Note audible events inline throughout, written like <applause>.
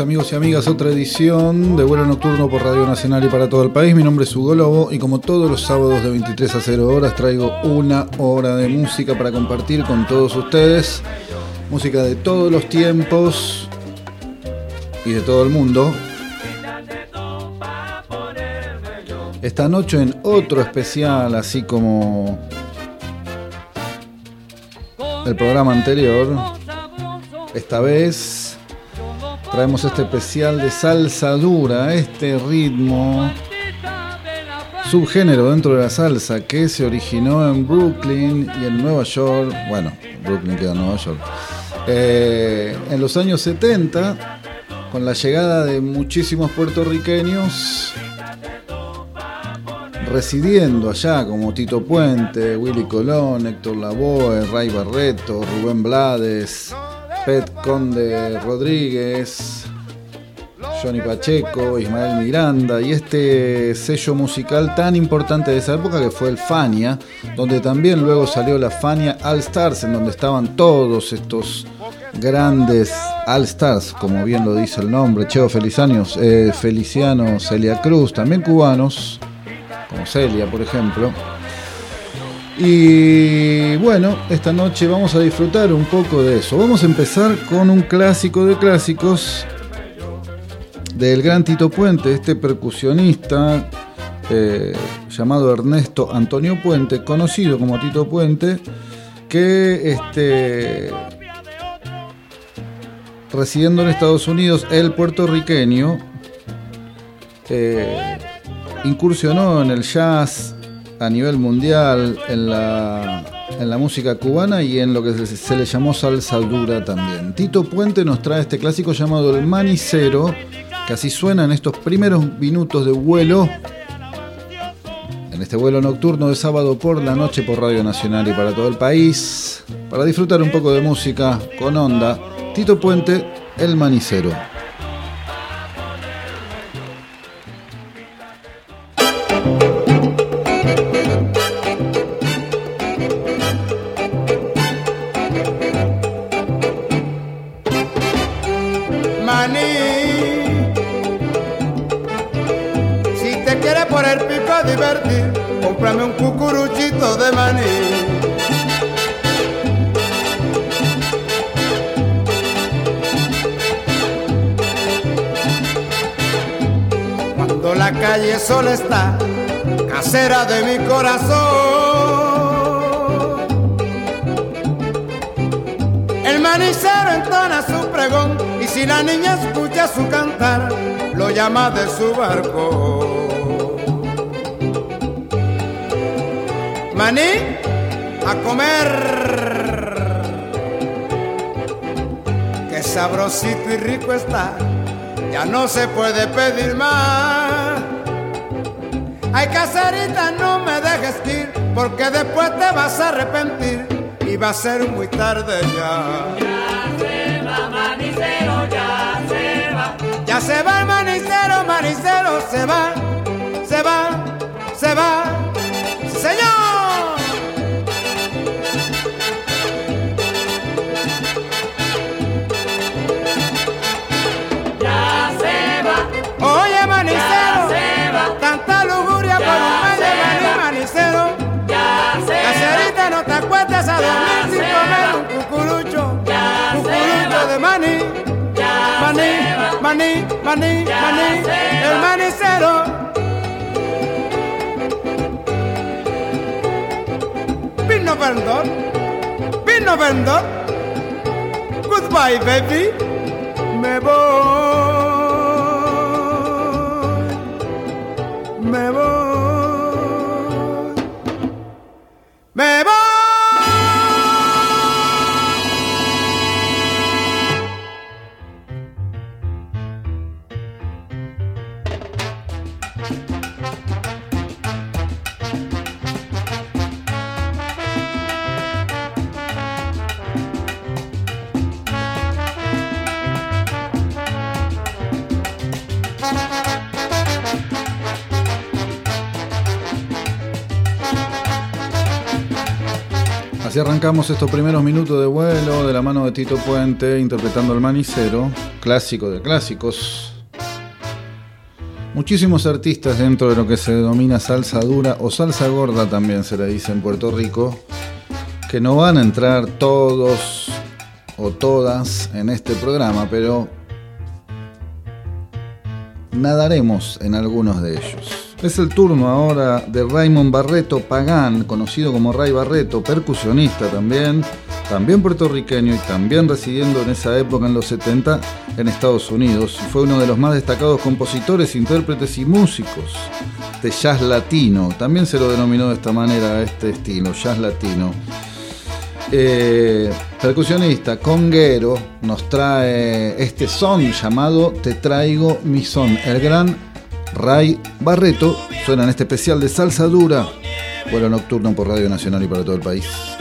Amigos y amigas, otra edición de vuelo nocturno por Radio Nacional y para todo el país. Mi nombre es Hugo Lobo y como todos los sábados de 23 a 0 horas traigo una hora de música para compartir con todos ustedes. Música de todos los tiempos y de todo el mundo. Esta noche en otro especial, así como el programa anterior, esta vez traemos este especial de salsa dura, este ritmo subgénero dentro de la salsa que se originó en Brooklyn y en Nueva York, bueno, Brooklyn queda en Nueva York, eh, en los años 70, con la llegada de muchísimos puertorriqueños residiendo allá, como Tito Puente, Willy Colón, Héctor Lavoe, Ray Barreto, Rubén Blades, Pet Conde Rodríguez, Johnny Pacheco, Ismael Miranda y este sello musical tan importante de esa época que fue el Fania, donde también luego salió la Fania All Stars, en donde estaban todos estos grandes All Stars, como bien lo dice el nombre, Cheo Felicianos, eh, Feliciano, Celia Cruz, también cubanos, como Celia por ejemplo. Y bueno, esta noche vamos a disfrutar un poco de eso. Vamos a empezar con un clásico de clásicos del gran Tito Puente, este percusionista eh, llamado Ernesto Antonio Puente, conocido como Tito Puente, que este, residiendo en Estados Unidos, el puertorriqueño, eh, incursionó en el jazz, a nivel mundial en la, en la música cubana y en lo que se, le llamó salsa dura también. Tito Puente nos trae este clásico llamado El Manicero, que así suena en estos primeros minutos de vuelo, en este vuelo nocturno de sábado por la noche por Radio Nacional y para todo el país, para disfrutar un poco de música con onda. Tito Puente, El Manicero. Sola está, casera de mi corazón. El manicero entona su pregón y si la niña escucha su cantar, lo llama de su barco. Maní, a comer. Que sabrosito y rico está, ya no se puede pedir más. Ay, caserita, no me dejes ir, porque después te vas a arrepentir y va a ser muy tarde ya. Ya se va, manicero, ya se va. Ya se va el manicero, manicero, se va, acuestes a dormir sin comer un cucurucho, cucurucho de maní, maní, maní, maní, Ya maní, el manicero. Vino vendor, vino vendor. Goodbye, baby. Me voy, me voy, arrancamos estos primeros minutos de vuelo de la mano de Tito Puente interpretando el manicero, clásico de clásicos. Muchísimos artistas dentro de lo que se denomina salsa dura o salsa gorda también se le dice en Puerto Rico, que no van a entrar todos o todas en este programa, pero nadaremos en algunos de ellos. Es el turno ahora de Raymond Barreto Pagán, conocido como Ray Barreto, percusionista también, también puertorriqueño y también residiendo en esa época, en los 70, en Estados Unidos. Fue uno de los más destacados compositores, intérpretes y músicos de jazz latino. También se lo denominó de esta manera este estilo, jazz latino. Eh, percusionista, conguero, nos trae este son llamado Te traigo mi son. El gran Ray Barreto suena en este especial de salsa dura, vuelo nocturno por Radio Nacional y para todo el país.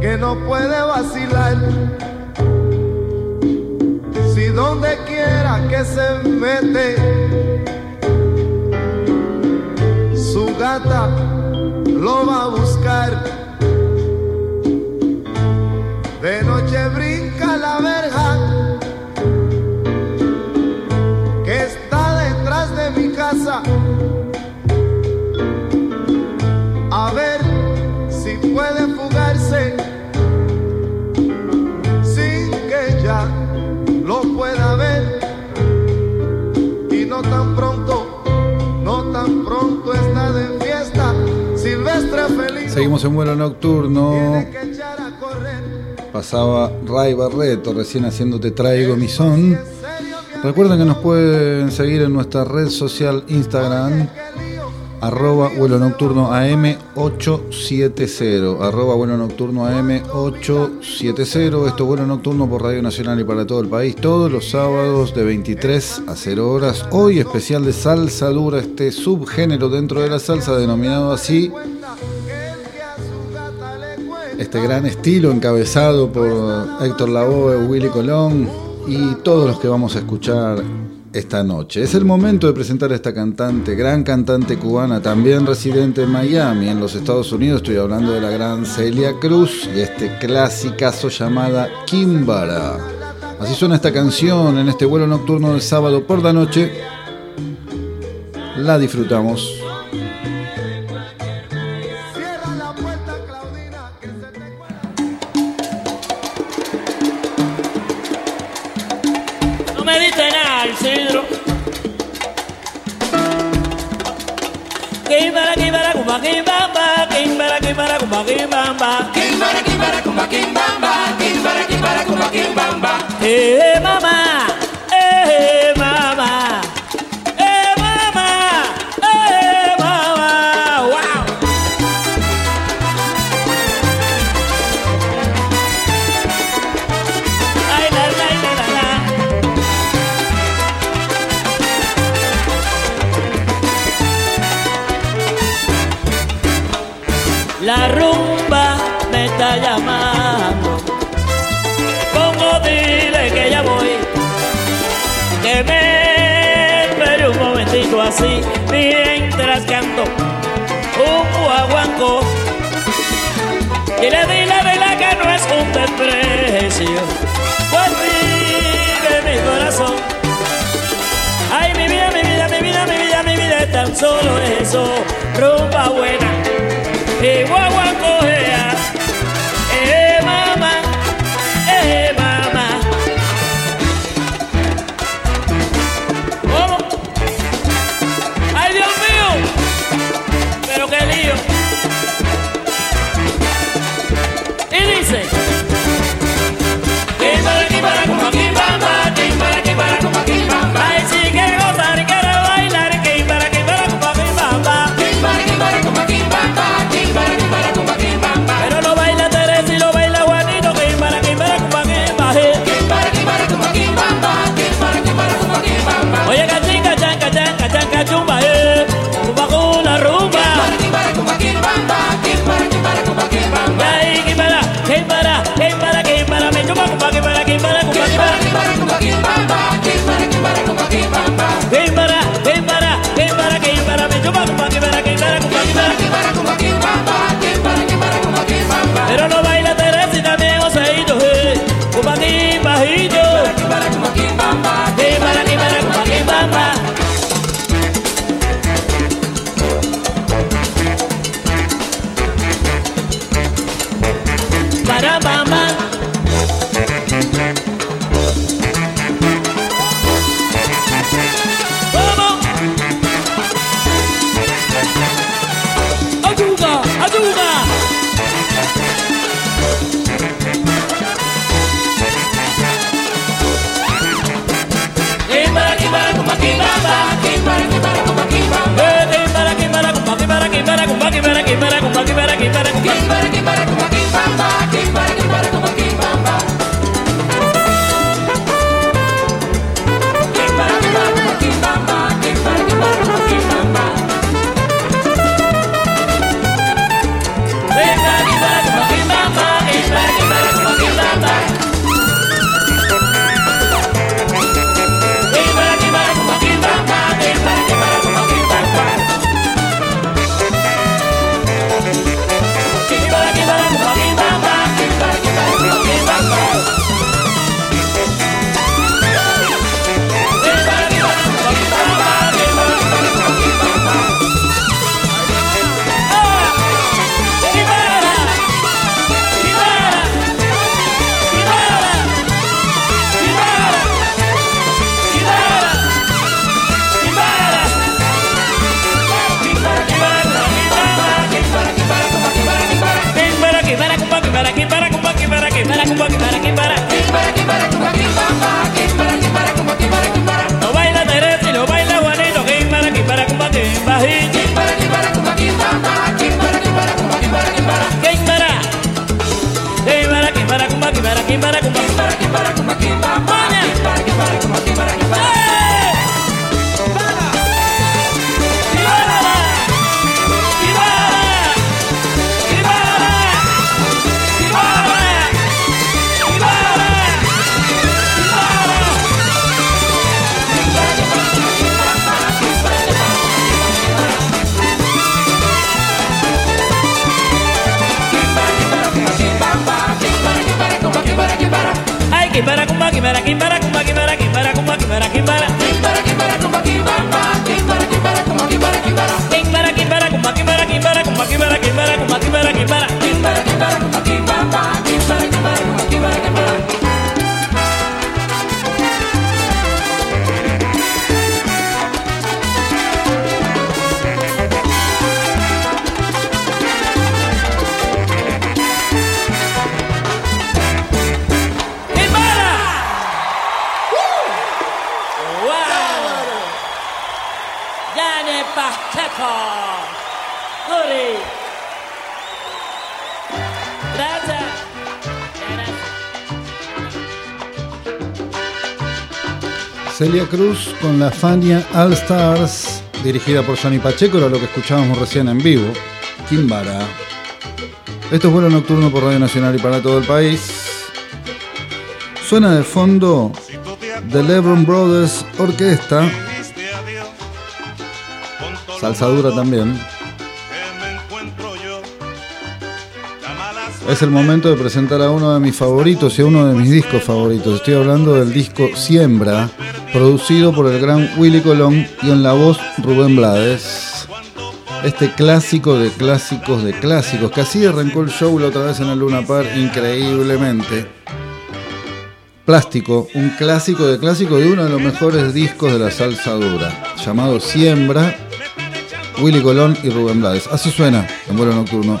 Que no puede vacilar. Si donde quiera que se mete, su gata lo va a Seguimos en vuelo nocturno. Pasaba Ray Barreto recién haciendo Te Traigo Mi Son. Recuerden que nos pueden seguir en nuestra red social Instagram, arroba vuelo nocturno AM870, arroba vuelo nocturno AM870. Esto es vuelo nocturno por Radio Nacional y para todo el país, todos los sábados de 23 a 0 horas. Hoy especial de salsa dura, este subgénero dentro de la salsa denominado así. Este gran estilo encabezado por Héctor Lavoe, Willy Colón y todos los que vamos a escuchar esta noche. Es el momento de presentar a esta cantante, gran cantante cubana, también residente en Miami, en los Estados Unidos. Estoy hablando de la gran Celia Cruz y este clasicazo llamada Kimbara. Así suena esta canción en este vuelo nocturno del sábado por la noche. La disfrutamos. Kumba, kimbamba, kimbara, kimbara, kumba, kimbamba. Kimbara, kimbara, kumba, kimbamba. Kimbara, kimbara, kumba, kimbamba. Eh, mamá, Dile, dile, dile que no es un desprecio. Pues vive mi corazón. Ay, mi vida, mi vida, mi vida, mi vida, mi vida es tan solo eso. Rumba buena y guaguanco ea. Cruz con la Fania All Stars, dirigida por Johnny Pacheco, era lo que escuchábamos recién en vivo. Kimbara. Esto es vuelo nocturno por Radio Nacional y para todo el país. Suena de fondo The Lebron Brothers Orquesta. Salsa dura también. Es el momento de presentar a uno de mis favoritos y a uno de mis discos favoritos. Estoy hablando del disco Siembra, producido por el gran Willy Colón y en la voz Rubén Blades. Este clásico de clásicos de clásicos, que así arrancó el show la otra vez en el Luna Par increíblemente. Plástico, un clásico de clásico de uno de los mejores discos de la salsa dura, llamado Siembra, Willy Colón y Rubén Blades. Así suena en vuelo nocturno.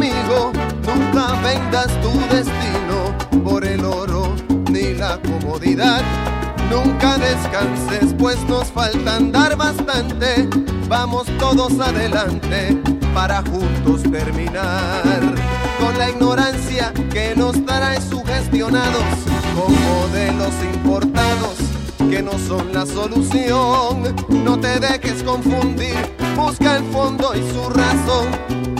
Amigo, nunca vendas tu destino por el oro ni la comodidad. Nunca descanses, pues nos falta andar bastante. Vamos todos adelante para juntos terminar con la ignorancia que nos trae sugestionados con modelos importados que no son la solución. No te dejes confundir, busca el fondo y su razón.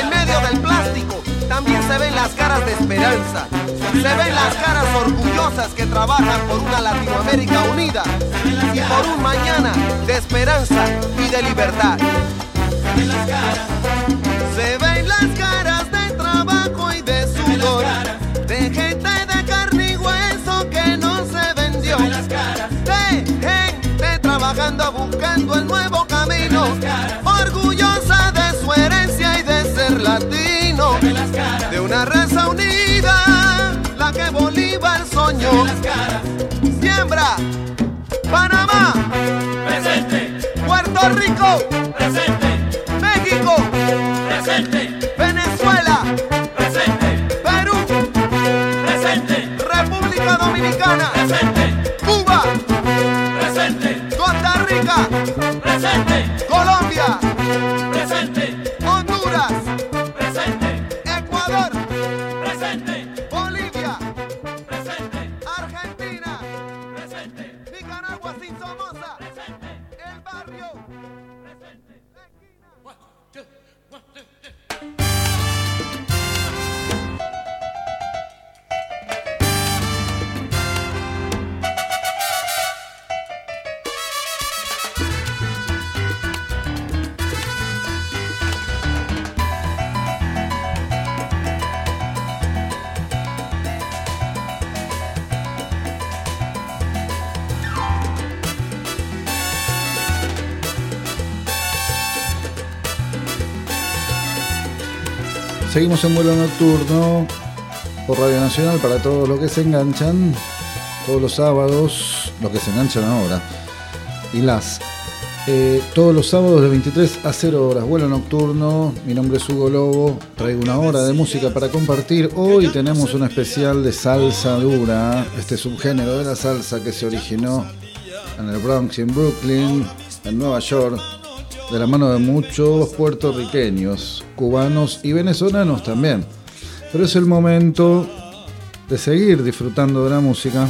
en medio del plástico también se ven las caras de esperanza. Se ven las caras orgullosas que trabajan por una Latinoamérica unida y por un mañana de esperanza y de libertad. Se ven las caras de trabajo y de sudor, de gente de carne y hueso que no se vendió, de gente trabajando buscando el nuevo camino, de una raza unida, la que Bolívar soñó. Siembra, Panamá, Presente, Puerto Rico, presente, Seguimos en vuelo nocturno por Radio Nacional para todos los que se enganchan, todos los sábados, los que se enganchan ahora, y las. eh, todos los sábados de 23 a 0 horas, vuelo nocturno. Mi nombre es Hugo Lobo, traigo una hora de música para compartir. Hoy tenemos un especial de salsa dura, este subgénero de la salsa que se originó en el Bronx en Brooklyn, en Nueva York, de la mano de muchos puertorriqueños, cubanos y venezolanos también. Pero es el momento de seguir disfrutando de la música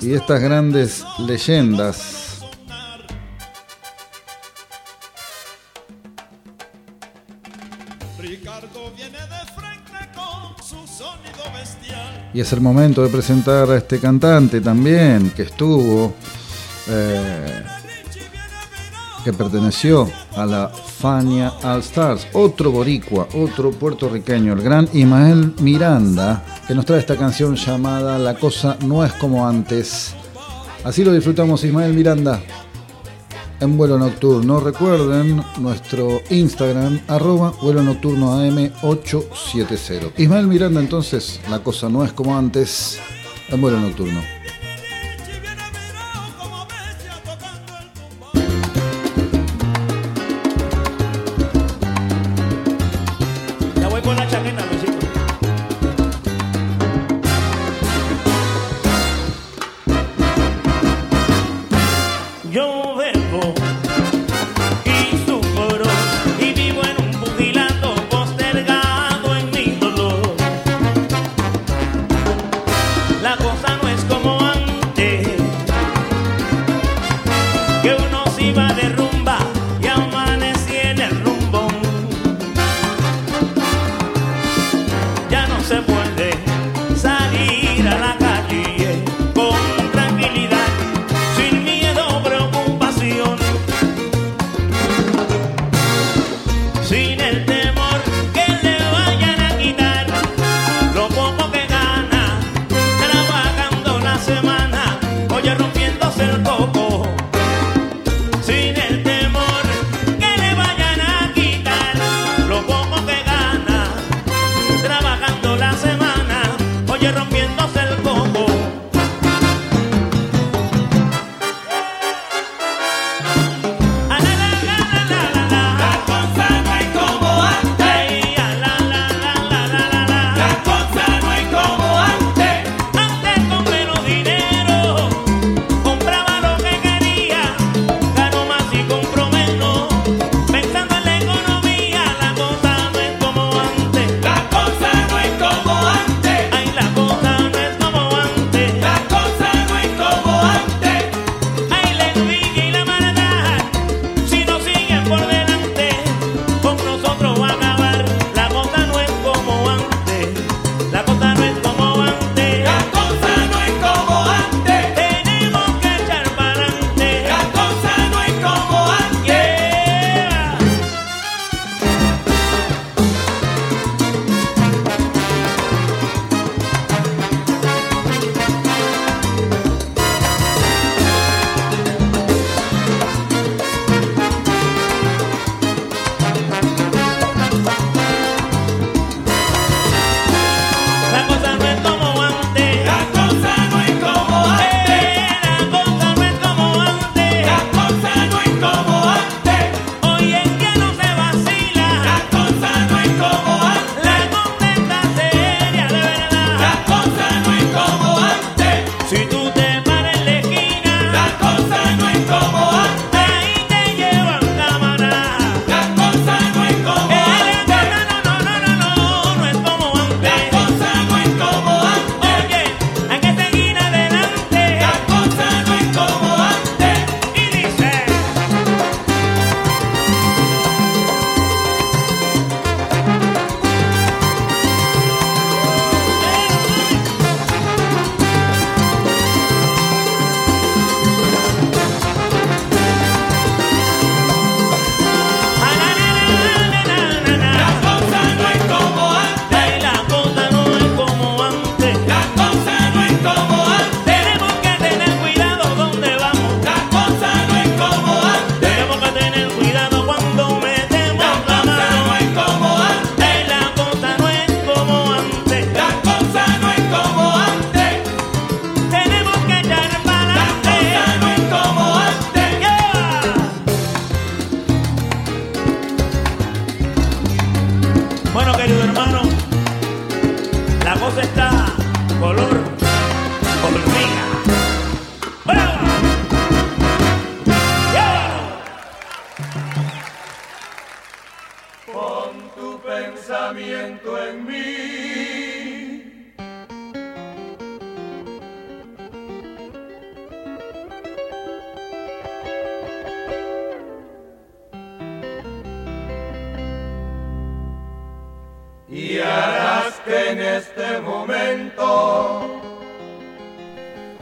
y estas grandes leyendas. Y es el momento de presentar a este cantante también que estuvo, eh, que perteneció a la Fania All Stars. Otro boricua, otro puertorriqueño, el gran Ismael Miranda, que nos trae esta canción llamada La cosa no es como antes. Así lo disfrutamos Ismael Miranda. En vuelo nocturno, recuerden nuestro Instagram, arroba vuelo nocturno AM870. Ismael Miranda, entonces, la cosa no es como antes. En vuelo nocturno.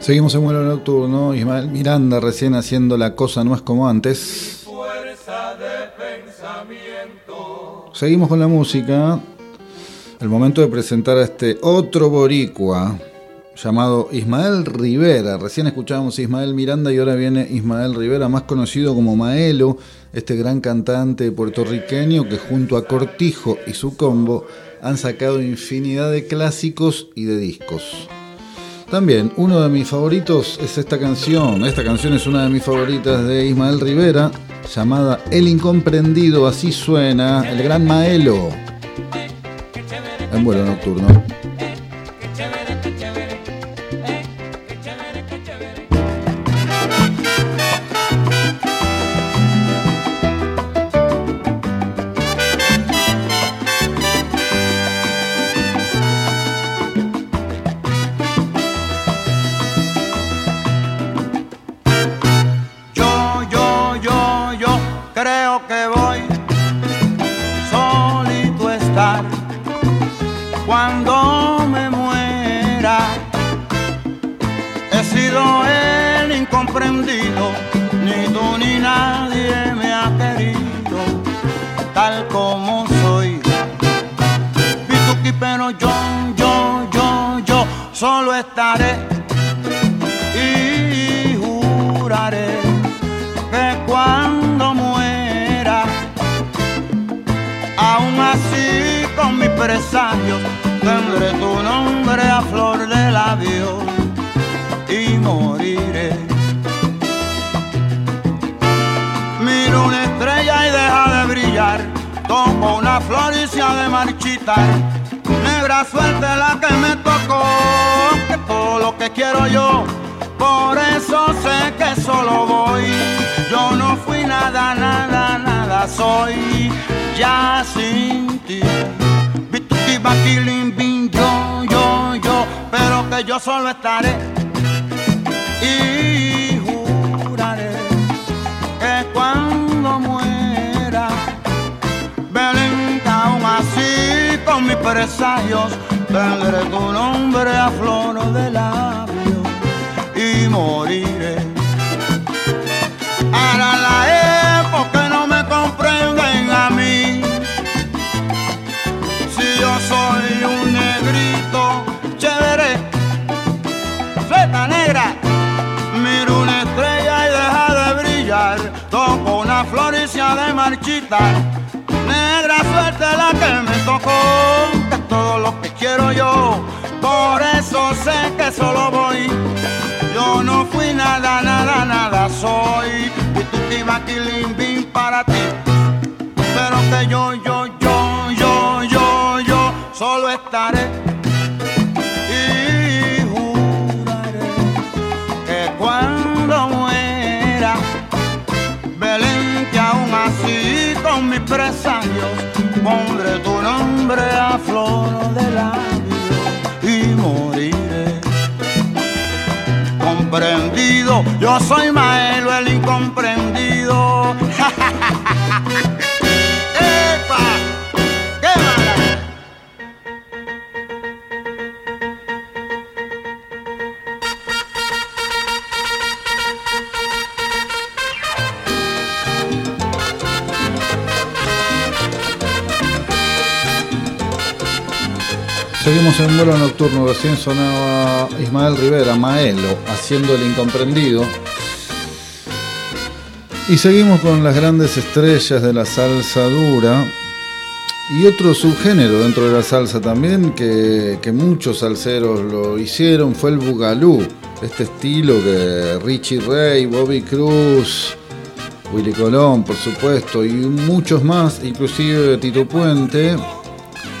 Seguimos en vuelo nocturno, Ismael Miranda recién haciendo La cosa no es como antes. Seguimos con la música. El momento de presentar a este otro boricua llamado Ismael Rivera. Recién escuchábamos Ismael Miranda y ahora viene Ismael Rivera, más conocido como Maelo, este gran cantante puertorriqueño que junto a Cortijo y su combo han sacado infinidad de clásicos y de discos. También uno de mis favoritos es esta canción. Esta canción es una de mis favoritas de Ismael Rivera, llamada El Incomprendido. Así suena el gran Maelo en vuelo nocturno. Y juraré que cuando muera, aún así con mis presagios, tendré tu nombre a flor de labio y moriré. Miro una estrella y deja de brillar, toco una flor y se ha de marchitar. Negra suerte la que me tocó, todo lo que quiero yo, por eso sé que solo voy. Yo no fui nada, nada, nada, soy ya sin ti. Bituki, baquilim, bin, yo, yo, yo, pero que yo solo estaré y juraré que cuando muera, Belén, aún así con mis presagios, tendré tu nombre a flor de labio y moriré. Ahora la época no me comprenden a mí. Si yo soy un negrito chévere, fleta negra, miro una estrella y deja de brillar. Toco una flor de marchitar. Negra suerte la que me tocó, quiero yo. Por eso sé que solo voy. Yo no fui nada, nada, nada soy. Y tú te ibas bim para ti. Pero que yo, yo, yo, yo, yo, yo solo estaré. Y juraré que cuando muera, Belén, que aún así con mis presagios, pondré tu nombre a flor de labio y moriré comprendido. Yo soy Maelo el incomprendido. <laughs> Seguimos en vuelo nocturno, recién sonaba Ismael Rivera, Maelo, haciendo el incomprendido. Y seguimos con las grandes estrellas de la salsa dura y otro subgénero dentro de la salsa también que, muchos salseros lo hicieron fue el bugalú, este estilo que Richie Ray, Bobby Cruz, Willy Colón, por supuesto, y muchos más, inclusive Tito Puente,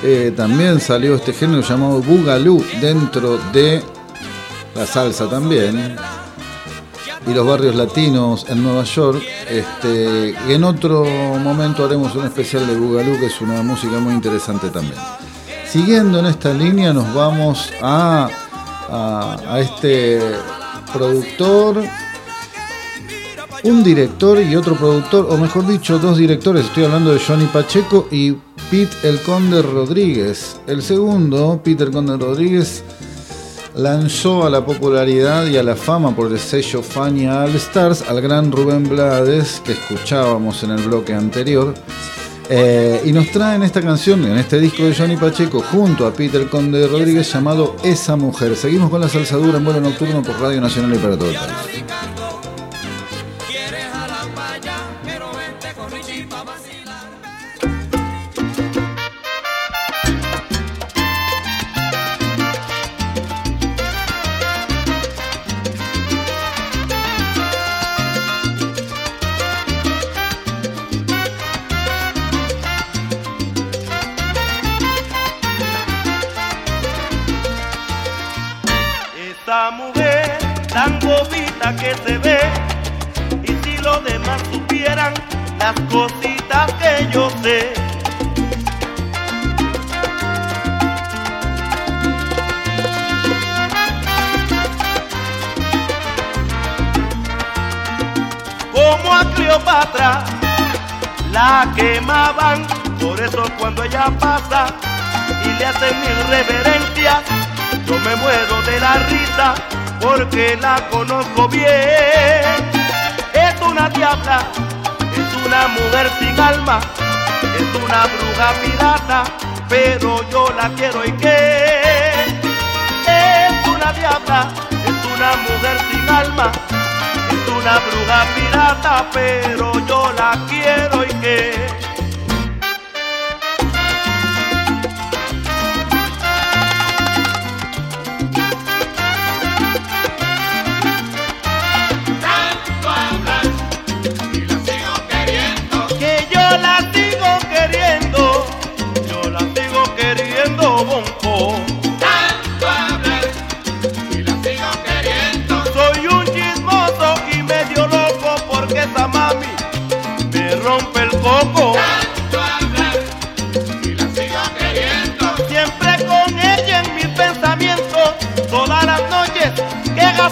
eh, también salió este género llamado Bugalú dentro de la salsa también y los barrios latinos en Nueva York. Este, en otro momento haremos un especial de Bugalú, que es una música muy interesante también. Siguiendo en esta línea nos vamos a, a este productor, un director y otro productor, o mejor dicho, dos directores. Estoy hablando de Johnny Pacheco y Pete el Conde Rodríguez. El segundo, Peter Conde Rodríguez, lanzó a la popularidad y a la fama por el sello Fania All Stars al gran Rubén Blades, que escuchábamos en el bloque anterior. Eh, y nos traen esta canción en este disco de Johnny Pacheco junto a Peter Conde Rodríguez llamado Esa Mujer. Seguimos con la salsadura en vuelo nocturno por Radio Nacional y para todo. las cositas que yo sé. Como a Cleopatra la quemaban, por eso cuando ella pasa y le hacen mil reverencias, yo me muero de la risa porque la conozco bien. Es una diabla una mujer sin alma, es una bruja pirata, pero yo la quiero y que es una diabla, es una mujer sin alma, es una bruja pirata, pero yo la quiero y que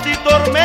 de tormento.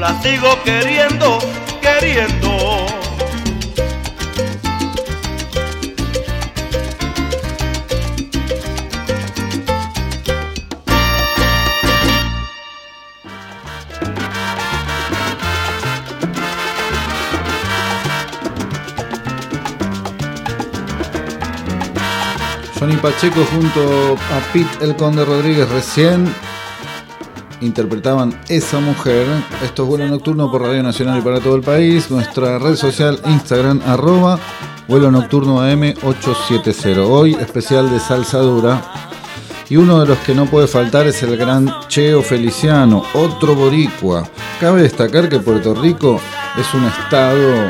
la sigo queriendo, queriendo. Johnny Pacheco junto a Pete El Conde Rodríguez recién interpretaban Esa Mujer. Esto es vuelo nocturno por Radio Nacional y para todo el país. Nuestra red social Instagram arroba vuelo nocturno AM870. Hoy especial de salsa dura. Y uno de los que no puede faltar es el gran Cheo Feliciano, otro boricua. Cabe destacar que Puerto Rico es un estado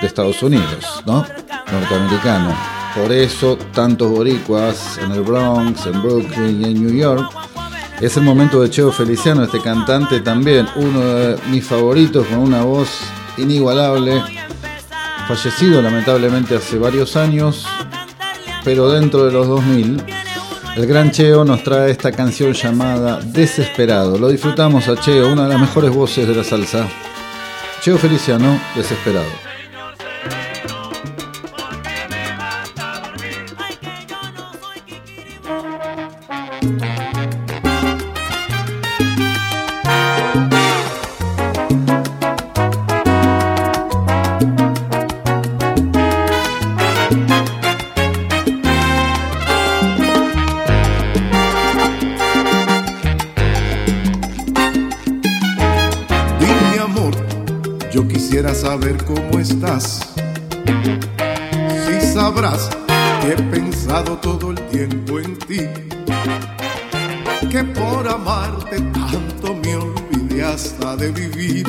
de Estados Unidos, ¿no? Norteamericano. Por eso tantos boricuas en el Bronx, en Brooklyn y en New York. Es el momento de Cheo Feliciano, este cantante también, uno de mis favoritos con una voz inigualable, fallecido lamentablemente hace varios años, pero dentro de los 2000. El gran Cheo nos trae esta canción llamada Desesperado. Lo disfrutamos a Cheo, una de las mejores voces de la salsa. Cheo Feliciano, Desesperado. Quisiera saber cómo estás. Si sabrás que he pensado todo el tiempo en ti. Que por amarte tanto me olvidé hasta de vivir.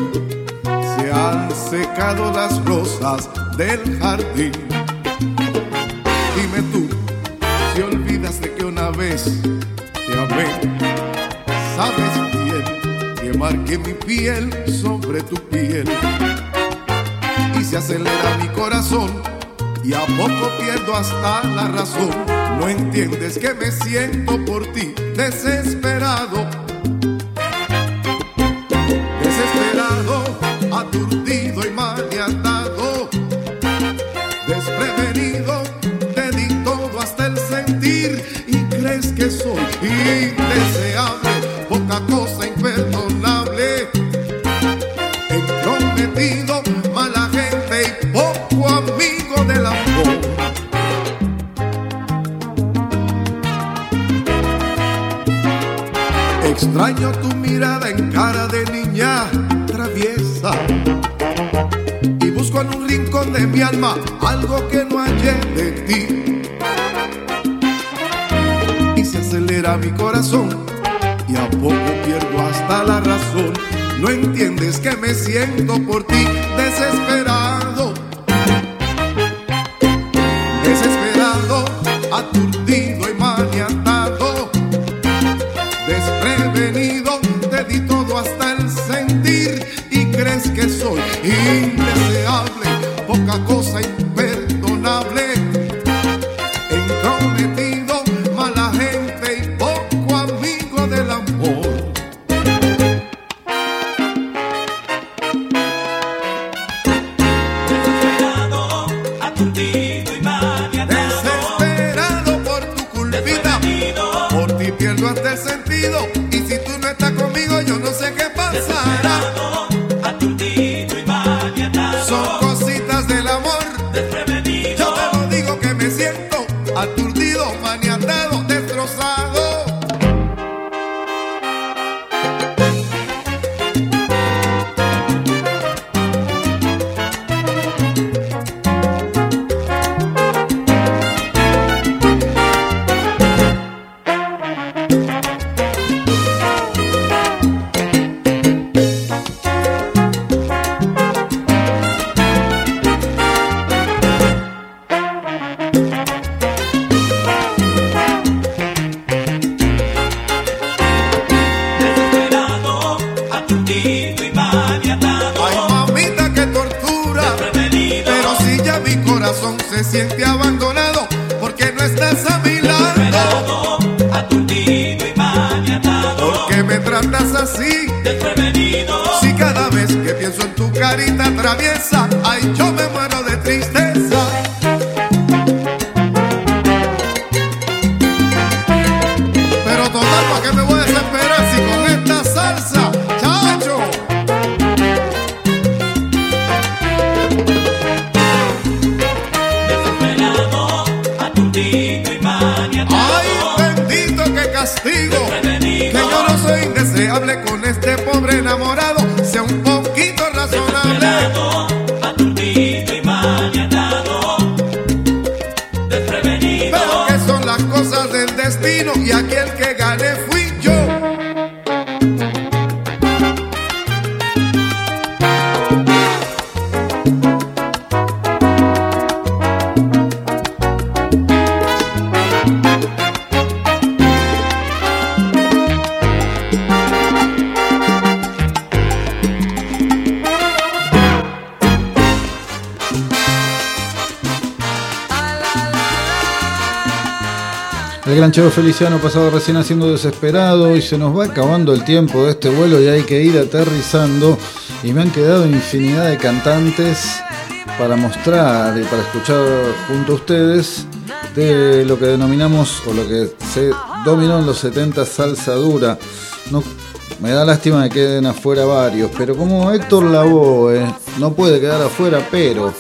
Se han secado las rosas del jardín. Dime tú, si olvidas de que una vez te amé, sabes bien que marqué mi piel sobre tu piel se acelera mi corazón y a poco pierdo hasta la razón. No entiendes que me siento por ti desesperado, desesperado, aturdido desesperado, aturdido Cheo Feliciano pasado recién haciendo desesperado y se nos va acabando el tiempo de este vuelo y hay que ir aterrizando y me han quedado infinidad de cantantes para mostrar y para escuchar junto a ustedes de lo que denominamos o lo que se dominó en los 70 salsa dura. No, me da lástima que queden afuera varios, pero como Héctor Lavoe no puede quedar afuera, pero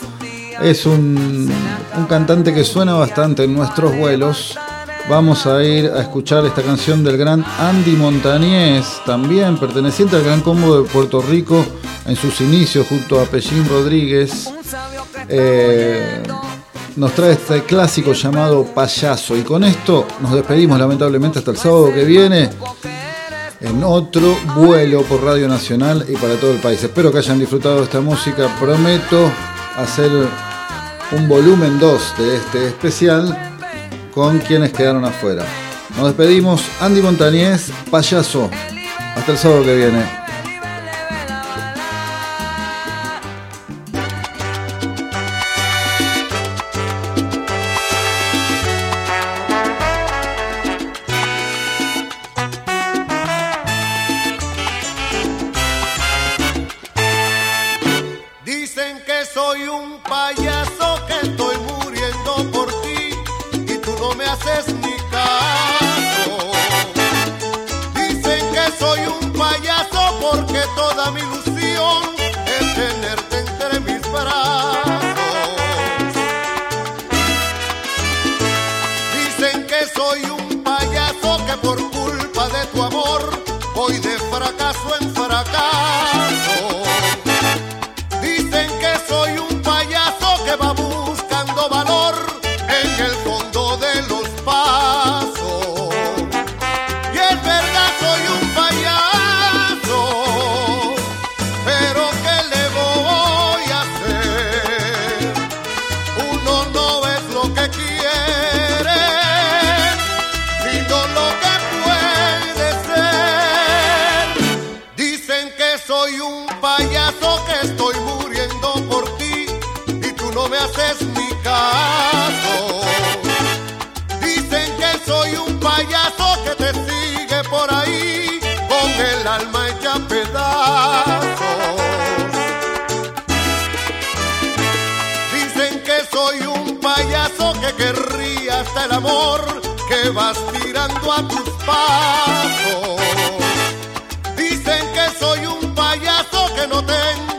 es un, un cantante que suena bastante en nuestros vuelos. Vamos a ir a escuchar esta canción del gran Andy Montañez, también perteneciente al Gran Combo de Puerto Rico en sus inicios junto a Pellín Rodríguez. Eh, nos trae este clásico llamado Payaso. Y con esto nos despedimos lamentablemente hasta el sábado que viene en otro vuelo por Radio Nacional y para todo el país. Espero que hayan disfrutado de esta música. Prometo hacer un volumen 2 de este especial con quienes quedaron afuera. Nos despedimos. Andy Montañez, payaso. Hasta el sábado que viene. Que estoy muriendo por ti y tú no me haces ni caso. Dicen que soy un payaso que te sigue por ahí con el alma hecha pedazos. Dicen que soy un payaso que querría hasta el amor que vas tirando a tus pasos. Dicen que soy un payaso que no tengo